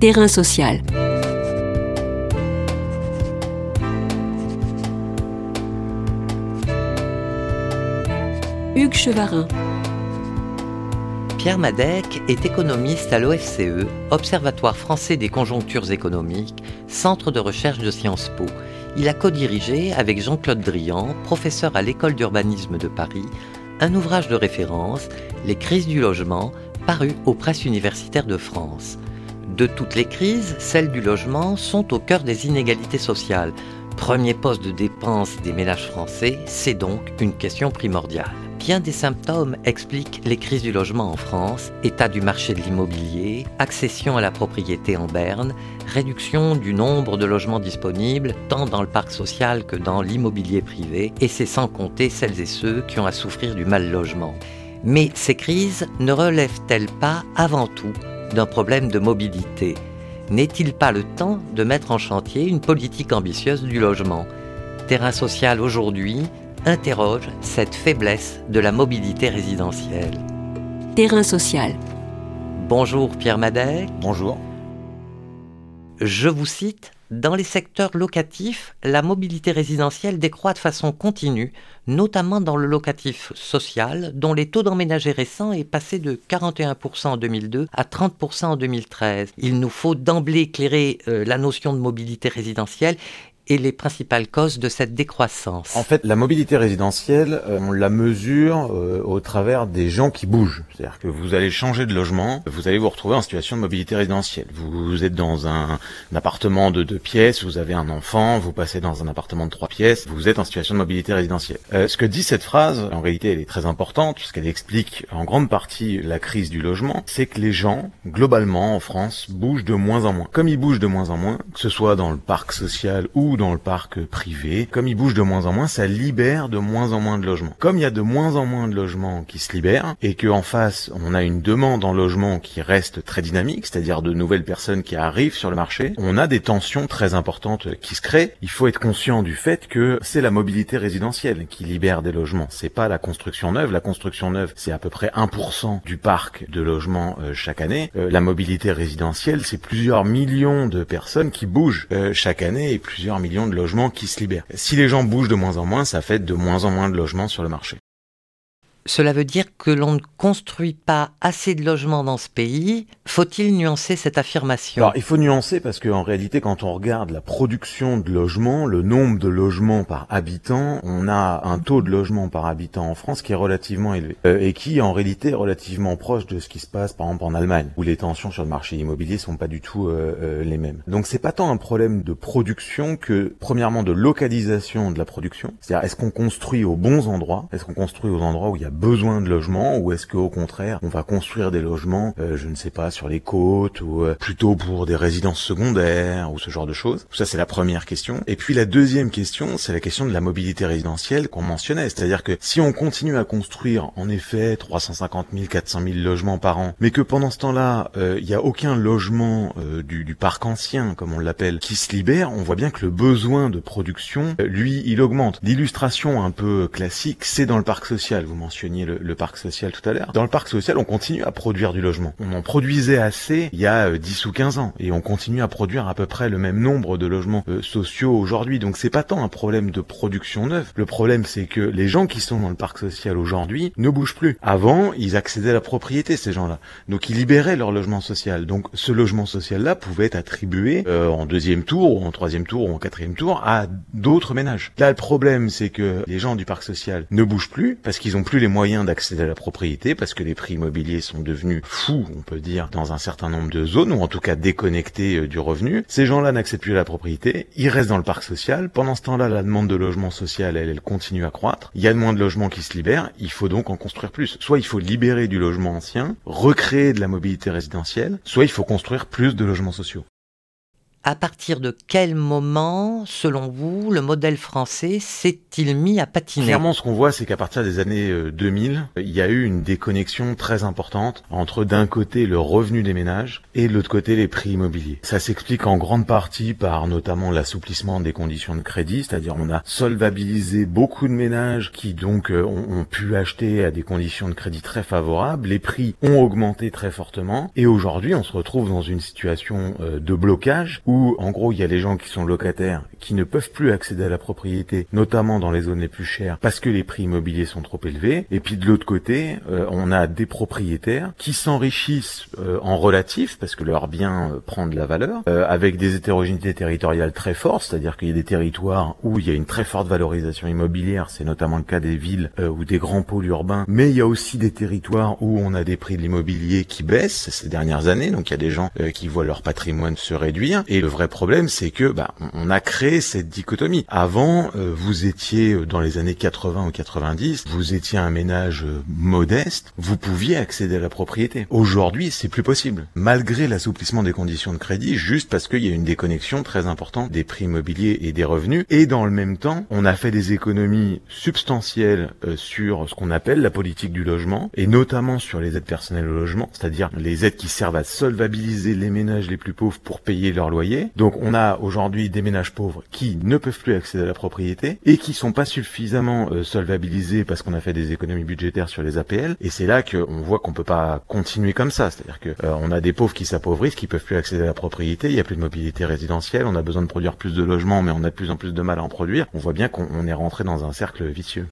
Terrain social. Hugues Chevarin. Pierre Madec est économiste à l'OFCE, Observatoire français des conjonctures économiques, centre de recherche de Sciences Po. Il a co-dirigé avec Jean-Claude Drian, professeur à l'école d'urbanisme de Paris, un ouvrage de référence, Les crises du logement, paru aux presses universitaires de France. De toutes les crises, celles du logement sont au cœur des inégalités sociales. Premier poste de dépense des ménages français, c'est donc une question primordiale. Bien des symptômes expliquent les crises du logement en France, état du marché de l'immobilier, accession à la propriété en berne, réduction du nombre de logements disponibles tant dans le parc social que dans l'immobilier privé, et c'est sans compter celles et ceux qui ont à souffrir du mal logement. Mais ces crises ne relèvent-elles pas avant tout d'un problème de mobilité N'est-il pas le temps de mettre en chantier une politique ambitieuse du logement? Terrain social aujourd'hui interroge cette faiblesse de la mobilité résidentielle. Terrain social. Bonjour Pierre Madec. Bonjour. Je vous cite dans les secteurs locatifs, la mobilité résidentielle décroît de façon continue, notamment dans le locatif social, dont les taux d'emménagés récents est passé de 41% en 2002 à 30% en 2013. Il nous faut d'emblée éclairer euh, la notion de mobilité résidentielle et les principales causes de cette décroissance En fait, la mobilité résidentielle, euh, on la mesure euh, au travers des gens qui bougent. C'est-à-dire que vous allez changer de logement, vous allez vous retrouver en situation de mobilité résidentielle. Vous, êtes dans un, appartement de deux pièces, vous avez un enfant, vous passez dans un appartement de trois pièces, vous êtes en situation de mobilité résidentielle. Euh, ce que dit cette phrase, en réalité, elle est très importante puisqu'elle explique en grande partie la crise du logement, c'est que les gens, globalement en France, bougent de moins en moins. Comme ils bougent de moins en moins, que ce soit dans le parc social ou dans le parc privé. Comme il bouge de moins en moins, ça libère de moins en moins de logements. Comme il y a de moins en moins de logements qui se libèrent et que en face on a une demande en logement qui reste très dynamique, c'est-à-dire de nouvelles personnes qui arrivent sur le marché, on a des tensions très importantes qui se créent. Il faut être conscient du fait que c'est la mobilité résidentielle qui libère des logements. C'est pas la construction neuve. La construction neuve, c'est à peu près 1% du parc de logements euh, chaque année. Euh, la mobilité résidentielle, c'est plusieurs millions de personnes qui bougent euh, chaque année et plusieurs millions de logements qui se libèrent. Si les gens bougent de moins en moins, ça fait de moins en moins de logements sur le marché. Cela veut dire que l'on ne construit pas assez de logements dans ce pays. Faut-il nuancer cette affirmation? Alors, il faut nuancer parce qu'en réalité, quand on regarde la production de logements, le nombre de logements par habitant, on a un taux de logements par habitant en France qui est relativement élevé euh, et qui, en réalité, est relativement proche de ce qui se passe, par exemple, en Allemagne, où les tensions sur le marché immobilier sont pas du tout euh, euh, les mêmes. Donc, c'est pas tant un problème de production que, premièrement, de localisation de la production. C'est-à-dire, est-ce qu'on construit aux bons endroits? Est-ce qu'on construit aux endroits où il y a besoin de logements ou est-ce qu'au contraire on va construire des logements, euh, je ne sais pas, sur les côtes ou euh, plutôt pour des résidences secondaires ou ce genre de choses? Ça c'est la première question. Et puis la deuxième question, c'est la question de la mobilité résidentielle qu'on mentionnait, c'est-à-dire que si on continue à construire en effet 350 000, 400 000 logements par an, mais que pendant ce temps-là euh, il n'y a aucun logement du, du, parc ancien comme on l'appelle qui se libère, on voit bien que le besoin de production, lui, il augmente. L'illustration un peu classique, c'est dans le parc social. Vous mentionnez le, parc social tout à l'heure. Dans le parc social, on continue à produire du logement. On en produisait assez il y a 10 euh, ou 15 ans et on continue à produire à peu près le même nombre de logements euh, sociaux aujourd'hui. Donc c'est pas tant un problème de production neuve. Le problème c'est que les gens qui sont dans le parc social aujourd'hui ne bougent plus. Avant, ils accédaient à la propriété ces gens-là. Donc ils libéraient leur logement social. Donc ce logement social-là pouvait être attribué euh, en deuxième tour ou en troisième tour ou en quatrième tour à d'autres ménages. Là le problème c'est que les gens du parc social ne bougent plus parce qu'ils ont plus les moyens moyens d'accéder à la propriété parce que les prix immobiliers sont devenus fous, on peut dire, dans un certain nombre de zones ou en tout cas déconnectés euh, du revenu. Ces gens-là n'accèdent plus la propriété, ils restent dans le parc social. Pendant ce temps-là, la demande de logement social, elle, elle continue à croître. Il y a de moins de logements qui se libèrent, il faut donc en construire plus. Soit il faut libérer du logement ancien, recréer de la mobilité résidentielle, soit il faut construire plus de logements sociaux. À partir de quel moment, selon vous, le modèle français s'est-il mis à patiner? Clairement, ce qu'on voit, c'est qu'à partir des années 2000, euh, il y a eu une déconnexion très importante entre d'un côté le revenu des ménages et de l'autre côté les prix immobiliers. Ça s'explique en grande partie par notamment l'assouplissement des conditions de crédit, c'est-à-dire on a solvabilisé beaucoup de ménages qui donc euh, ont, pu acheter à des conditions de crédit très favorables, les prix ont augmenté très fortement. Et aujourd'hui on se retrouve dans une situation euh, de blocage où en gros il y a les gens qui sont locataires qui ne peuvent plus accéder à la propriété, notamment dans les zones les plus chères parce que les prix immobiliers sont trop élevés et puis de l'autre côté euh, on a des propriétaires qui s'enrichissent en relatif parce que leur bien prend de la valeur avec des hétérogénéités territoriales très fortes, c'est-à-dire qu'il y a des territoires où il y a une très forte valorisation immobilière, c'est notamment le cas des villes ou des grands pôles urbains, mais il y a aussi des territoires où on a des prix de l'immobilier qui baissent ces dernières années, donc il y a des gens euh, qui voient leur patrimoine se réduire. Vrai problème, c'est que bah, on a créé cette dichotomie. Avant, euh, vous étiez euh, dans les années 80 ou 90, vous étiez un ménage modeste, vous pouviez accéder à la propriété. Aujourd'hui, c'est plus possible, malgré l'assouplissement des conditions de crédit, juste parce qu'il y a une déconnexion très importante des prix immobiliers et des revenus. Et dans le même temps, on a fait des économies substantielles sur ce qu'on appelle la politique du logement, et notamment sur les aides personnelles au logement, c'est-à-dire les aides qui servent à solvabiliser les ménages les plus pauvres pour payer leur loyer. Donc on a aujourd'hui des ménages pauvres qui ne peuvent plus accéder à la propriété et qui sont pas suffisamment euh, solvabilisés parce qu'on a fait des économies budgétaires sur les APL. Et c'est là qu'on voit qu'on peut pas continuer comme ça. C'est-à-dire que euh, on a des pauvres qui s'appauvrissent, qui peuvent plus accéder à la propriété. Il y a plus de mobilité résidentielle. On a besoin de produire plus de logements, mais on a de plus en plus de mal à en produire. On voit bien qu'on est rentré dans un cercle vicieux.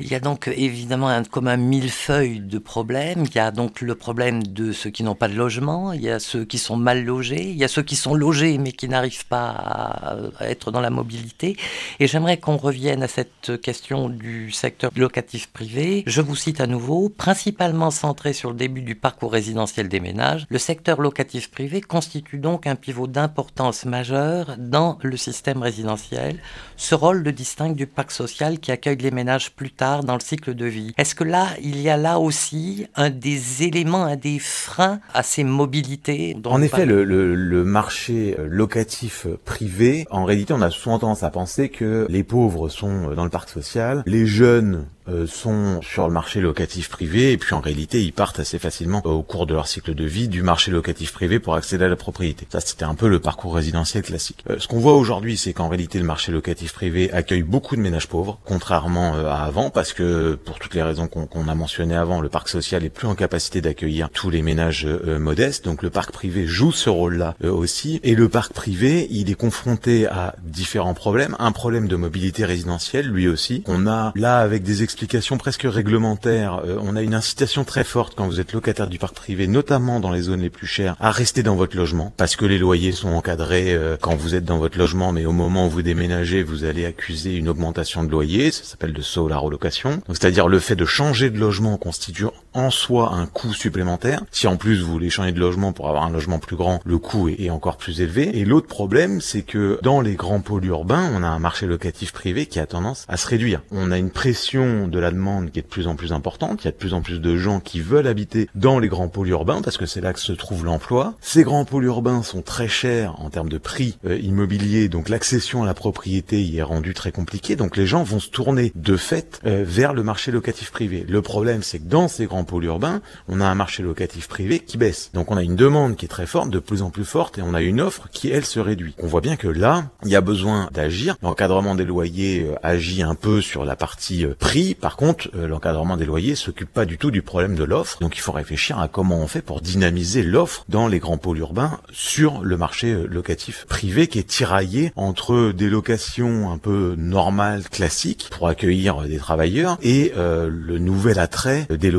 Il y a donc évidemment un, comme un millefeuille de problèmes. Il y a donc le problème de ceux qui n'ont pas de logement, il y a ceux qui sont mal logés, il y a ceux qui sont logés mais qui n'arrivent pas à, être dans la mobilité. Et j'aimerais qu'on revienne à cette question du secteur locatif privé. Je vous cite à nouveau, principalement centré sur le début du parcours résidentiel des ménages, le secteur locatif privé constitue donc un pivot d'importance majeure dans le système résidentiel. Ce rôle le distingue du parc social qui accueille les ménages plus tard dans le cycle de vie. Est-ce que là, il y a là aussi un des éléments, un des freins à ces mobilités En effet, le, le, marché locatif privé, en réalité, on a souvent tendance à penser que les pauvres sont dans le parc social, les jeunes sont sur le marché locatif privé et puis en réalité ils partent assez facilement au cours de leur cycle de vie du marché locatif privé pour accéder à la propriété. Ça c'était un peu le parcours résidentiel classique. Euh, ce qu'on voit aujourd'hui c'est qu'en réalité le marché locatif privé accueille beaucoup de ménages pauvres contrairement euh, à avant parce que pour toutes les raisons qu'on a mentionnées avant le parc social est plus en capacité d'accueillir tous les ménages modestes donc le parc privé joue ce rôle-là aussi et le parc privé il est confronté à différents problèmes un problème de mobilité résidentielle lui aussi on a là avec des explication presque réglementaire. Euh, on a une incitation très forte quand vous êtes locataire du parc privé, notamment dans les zones les plus chères, à rester dans votre logement parce que les loyers sont encadrés euh, quand vous êtes dans votre logement, mais au moment où vous déménagez, vous allez accuser une augmentation de loyer. Ça s'appelle de saut la relocation. c'est-à-dire le fait de changer de logement constitue en soi un coût supplémentaire. Si en plus vous voulez changer de logement pour avoir un logement plus grand, le coût est, encore plus élevé. Et l'autre problème, c'est que dans les grands pôles urbains, on a un marché locatif privé qui a tendance à se réduire. On a une pression de la demande qui est de plus en plus importante. Il y a de plus en plus de gens qui veulent habiter dans les grands pôles urbains parce que c'est là que se trouve l'emploi. Ces grands pôles urbains sont très chers en termes de prix euh, immobilier, donc l'accession à la propriété y est rendue très compliquée. Donc les gens vont se tourner de fait euh, vers le marché locatif privé. Le problème, c'est que dans ces grands pôles urbains, on a un marché locatif privé qui baisse. Donc on a une demande qui est très forte, de plus en plus forte, et on a une offre qui elle se réduit. On voit bien que là, il y a besoin d'agir. L'encadrement des loyers euh, agit un peu sur la partie prix. Par contre, euh, l'encadrement des loyers s'occupe pas du tout du problème de l'offre. Donc il faut réfléchir à comment on fait pour dynamiser l'offre dans les grands pôles urbains sur le marché euh, locatif privé qui est tiraillé entre des locations un peu normales, classiques, pour accueillir euh, des travailleurs, et le nouvel attrait des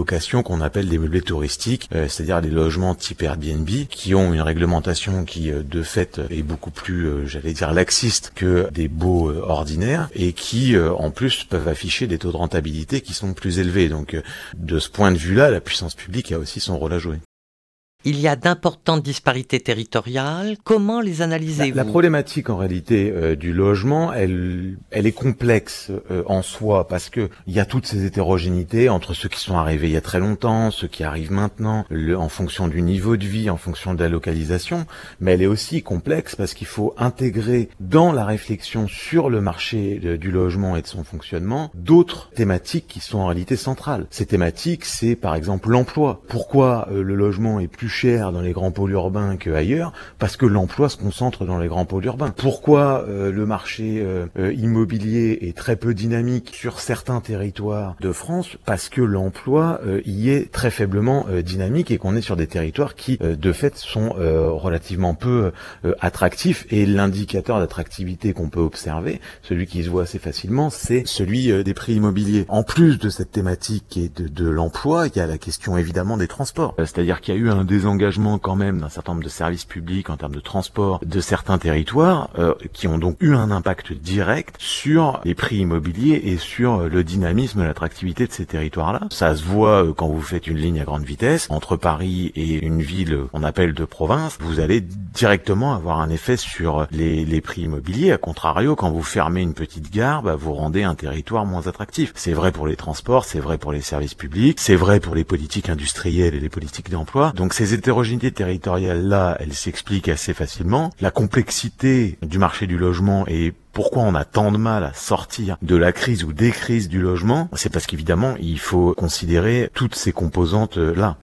qu'on appelle des meublés touristiques, c'est-à-dire des logements type Airbnb, qui ont une réglementation qui, de fait, est beaucoup plus, j'allais dire, laxiste que des beaux ordinaires, et qui, en plus, peuvent afficher des taux de rentabilité qui sont plus élevés. Donc, euh, de ce point de vue-là, la puissance publique a aussi son rôle à jouer. Il y a d'importantes disparités territoriales. Comment les analysez-vous la, la, problématique en réalité euh, du logement, elle, elle est complexe euh, en soi parce que il y a toutes ces hétérogénéités entre ceux qui sont arrivés il y a très longtemps, ceux qui arrivent maintenant, le, en fonction du niveau de vie, en fonction de la localisation. Mais elle est aussi complexe parce qu'il faut intégrer dans la réflexion sur le marché de, du logement et de son fonctionnement d'autres thématiques qui sont en réalité centrales. Ces thématiques, c'est par exemple l'emploi. Pourquoi euh, le logement est plus cher dans les grands pôles urbains qu'ailleurs Parce que l'emploi se concentre dans les grands pôles urbains. Pourquoi euh, le marché euh, euh, immobilier est très peu dynamique sur certains territoires de France? Parce que l'emploi y est très faiblement dynamique et qu'on est sur des territoires qui, de fait, sont relativement peu attractifs. Et l'indicateur d'attractivité qu'on peut observer, celui qui se voit assez facilement, c'est celui des prix immobiliers. En plus de cette thématique et de, l'emploi, il y a la question évidemment des transports. C'est-à-dire qu'il y a eu un désengagement quand même d'un certain nombre de services publics en termes de transport de certains territoires euh, qui ont donc eu un impact direct sur les prix immobiliers et sur le dynamisme, l'attractivité de ces territoires-là. Ça se voit euh, quand vous faites une ligne à grande vitesse entre Paris et une ville qu'on appelle de province, vous allez directement avoir un effet sur les, les prix immobiliers. A contrario, quand vous fermez une petite gare, bah, vous rendez un territoire moins attractif. C'est vrai pour les transports, c'est vrai pour les services publics, c'est vrai pour les politiques industrielles et les politiques d'emploi. Donc ces hétérogénéités territoriales-là, elles s'expliquent assez facilement. La complexité du marché du logement et pourquoi on a tant de mal à sortir de la crise ou des crises du logement, c'est parce qu'évidemment, il faut considérer toutes ces composantes-là.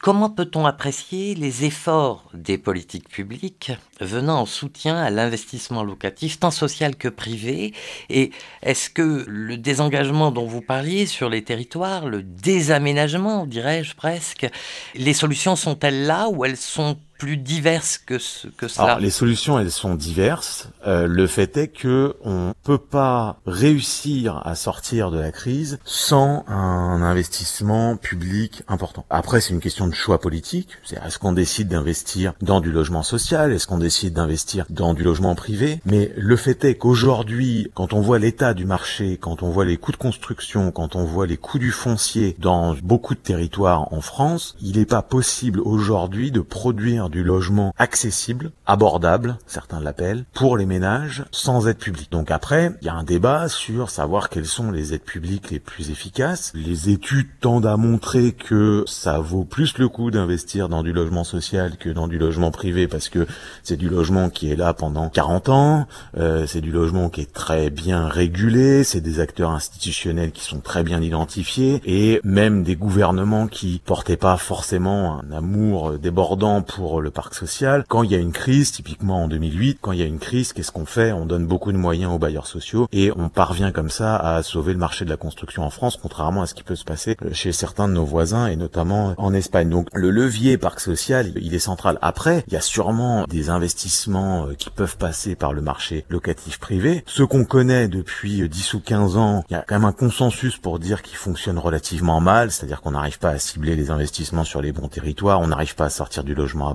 Comment peut-on apprécier les efforts des politiques publiques venant en soutien à l'investissement locatif, tant social que privé? Et est-ce que le désengagement dont vous parliez sur les territoires, le désaménagement, dirais-je presque, les solutions sont-elles là ou elles sont plus diverses que, ce, que cela Alors, Les solutions, elles sont diverses. Euh, le fait est que on peut pas réussir à sortir de la crise sans un investissement public important. Après, c'est une question de choix politique. C'est est-ce qu'on décide d'investir dans du logement social? Est-ce qu'on décide d'investir dans du logement privé? Mais le fait est qu'aujourd'hui, quand on voit l'état du marché, quand on voit les coûts de construction, quand on voit les coûts du foncier dans beaucoup de territoires en France, il n'est pas possible aujourd'hui de produire du logement accessible, abordable, certains l'appellent, pour les ménages sans aide publique. Donc après, il y a un débat sur savoir quelles sont les aides publiques les plus efficaces. Les études tendent à montrer que ça vaut plus le coup d'investir dans du logement social que dans du logement privé parce que c'est du logement qui est là pendant 40 ans, euh, c'est du logement qui est très bien régulé, c'est des acteurs institutionnels qui sont très bien identifiés et même des gouvernements qui portaient pas forcément un amour débordant pour le parc social. Quand il y a une crise, typiquement en 2008, quand il y a une crise, qu'est-ce qu'on fait? On donne beaucoup de moyens aux bailleurs sociaux et on parvient comme ça à sauver le marché de la construction en France, contrairement à ce qui peut se passer chez certains de nos voisins et notamment en Espagne. Donc le levier parc social, il est central. Après, il y a sûrement des investissements euh, qui peuvent passer par le marché locatif privé. Ce qu'on connaît depuis 10 ou 15 ans, il y a quand même un consensus pour dire qu'il fonctionne relativement mal, c'est-à-dire qu'on n'arrive pas à cibler les investissements sur les bons territoires, on n'arrive pas à sortir du logement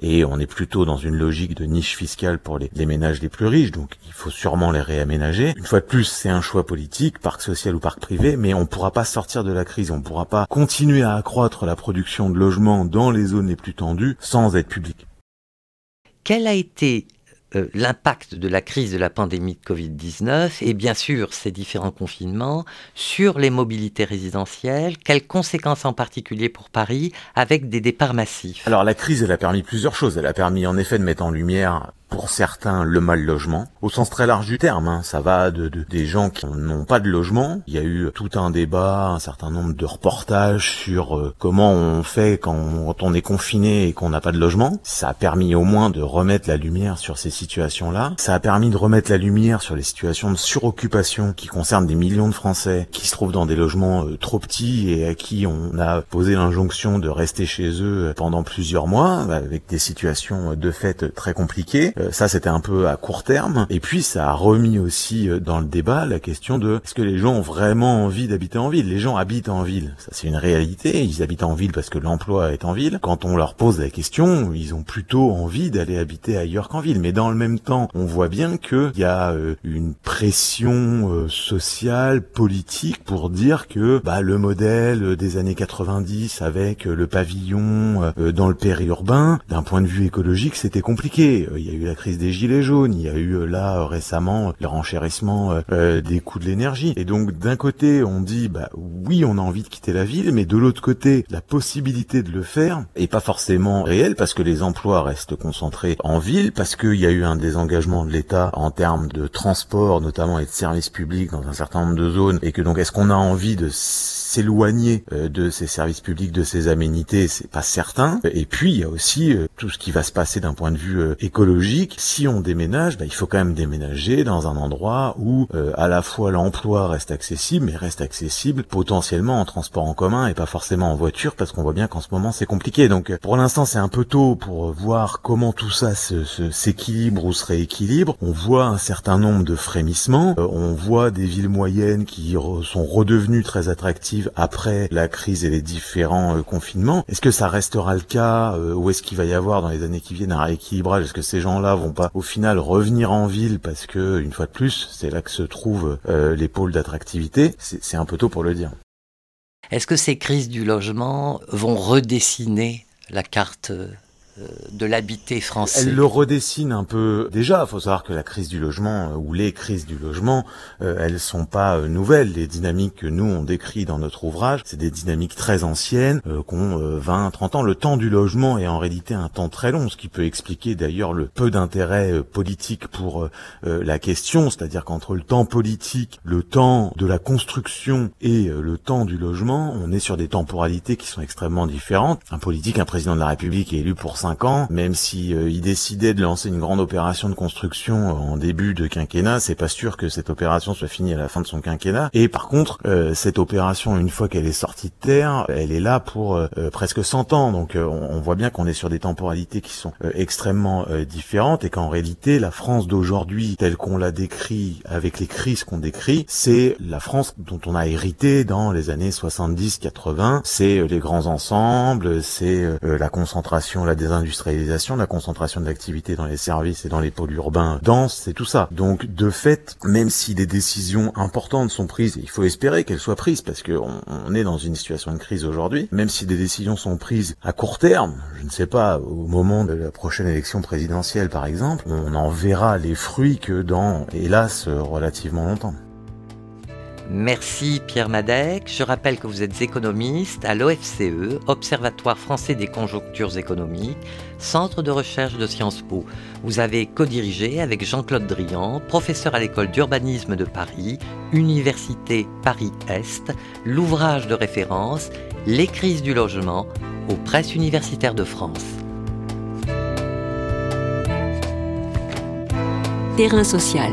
et on est plutôt dans une logique de niche fiscale pour les, ménages les plus riches, donc il faut sûrement les réaménager. Une fois de plus, c'est un choix politique, parc social ou parc privé, mais on ne pourra pas sortir de la crise, on ne pourra pas continuer à accroître la production de logements dans les zones les plus tendues sans aide publique. Quel a été euh, l'impact de la crise de la pandémie de Covid-19 et bien sûr ces différents confinements sur les mobilités résidentielles, quelles conséquences en particulier pour Paris avec des départs massifs? Alors la crise, elle a permis plusieurs choses. Elle a permis en effet de mettre en lumière pour certains le mal logement, au sens très large du terme. Hein. Ça va de, de, des gens qui n'ont pas de logement. Il y a eu tout un débat, un certain nombre de reportages sur euh, comment on fait quand on, est confiné et qu'on n'a pas de logement. Ça a permis au moins de remettre la lumière sur ces situations-là. Ça a permis de remettre la lumière sur les situations de suroccupation qui concernent des millions de Français qui se trouvent dans des logements euh, trop petits et à qui on a posé l'injonction de rester chez eux pendant plusieurs mois avec des situations de fait très compliquées Euh, ça, c'était un peu à court terme. Et puis, ça a remis aussi euh, dans le débat la question de est-ce que les gens ont vraiment envie d'habiter en ville? Les gens habitent en ville, ça c'est une réalité. Ils habitent en ville parce que l'emploi est en ville. Quand on leur pose la question, ils ont plutôt envie d'aller habiter ailleurs qu'en ville. Mais dans le même temps, on voit bien qu'il y a euh, une pression sociale, politique pour dire que bah, le modèle des années 90 avec le pavillon dans le périurbain, d'un point de vue écologique, c'était compliqué. Il y a eu crise des gilets jaunes, il y a eu là récemment le renchérissement des coûts de l'énergie. Et donc d'un côté, on dit bah oui, on a envie de quitter la ville, mais de l'autre côté, la possibilité de le faire est pas forcément réelle parce que les emplois restent concentrés en ville, parce qu'il y a eu un désengagement de l'État en termes de transport notamment et de services publics dans un certain nombre de zones, et que donc est-ce qu'on a envie de s'éloigner euh, de ces services publics, de ces aménités, c'est pas certain. Et puis il y a aussi euh, tout ce qui va se passer d'un point de vue euh, Si on déménage, bah, il faut quand même déménager dans un endroit où à la fois l'emploi reste accessible, mais reste accessible potentiellement en transport en commun et pas forcément en voiture, parce qu'on voit bien qu'en ce moment c'est compliqué. Donc pour l'instant c'est un peu tôt pour voir comment tout ça s'équilibre se, ou se rééquilibre. On voit un certain nombre de frémissements. on voit des villes moyennes qui sont redevenues très attractives après la crise et les différents euh, confinements. Est-ce que ça restera le cas euh, ou est-ce qu'il va y avoir dans les années qui viennent un rééquilibrage? Est-ce que ces vont pas au final revenir en ville parce que une fois de plus, c'est là que se trouvent euh, les pôles d'attractivité C'est un peu tôt pour le dire. Est-ce que ces crises du logement vont redessiner la carte euh, de l'habité français. Elle le redessine un peu. Déjà, il faut savoir que la crise du logement euh, ou les crises du logement, euh, elles sont pas nouvelles. Les dynamiques que nous on décrit dans notre ouvrage, c'est des dynamiques très anciennes, euh, qu'ont 20, 30 ans. Le temps du logement est en réalité un temps très long, ce qui peut expliquer d'ailleurs le peu d'intérêt politique pour la question, c'est-à-dire qu'entre le temps politique, le temps de la construction et le temps du logement, on est sur des temporalités qui sont extrêmement différentes. Un politique, un président de la République est élu pour ans, même si euh, il décidait de lancer une grande opération de construction euh, en début de quinquennat, c'est pas sûr que cette opération soit finie à la fin de son quinquennat. Et par contre, euh, cette opération, une fois qu'elle est sortie de terre, elle est là pour presque 100 ans. Donc on, voit bien qu'on est sur des temporalités qui sont extrêmement différentes et qu'en réalité, la France d'aujourd'hui, telle qu'on l'a décrit avec les crises qu'on décrit, c'est la France dont on a hérité dans les années 70-80. C'est les grands ensembles, c'est la concentration, la désindustrialisation industrialisation, la concentration de l'activité dans les services et dans les pôles urbains denses, c'est tout ça. Donc de fait, même si des décisions importantes sont prises, il faut espérer qu'elles soient prises parce qu'on on est dans une situation de crise aujourd'hui, même si des décisions sont prises à court terme, je ne sais pas, au moment de la prochaine élection présidentielle par exemple, on en verra les fruits que dans, hélas, relativement longtemps. Merci Pierre Madec. Je rappelle que vous êtes économiste à l'OFCE, Observatoire français des conjonctures économiques, centre de recherche de Sciences Po. Vous avez co-dirigé avec Jean-Claude Drian, professeur à l'école d'urbanisme de Paris, Université Paris-Est, l'ouvrage de référence Les crises du logement aux presses universitaires de France. Terrain social.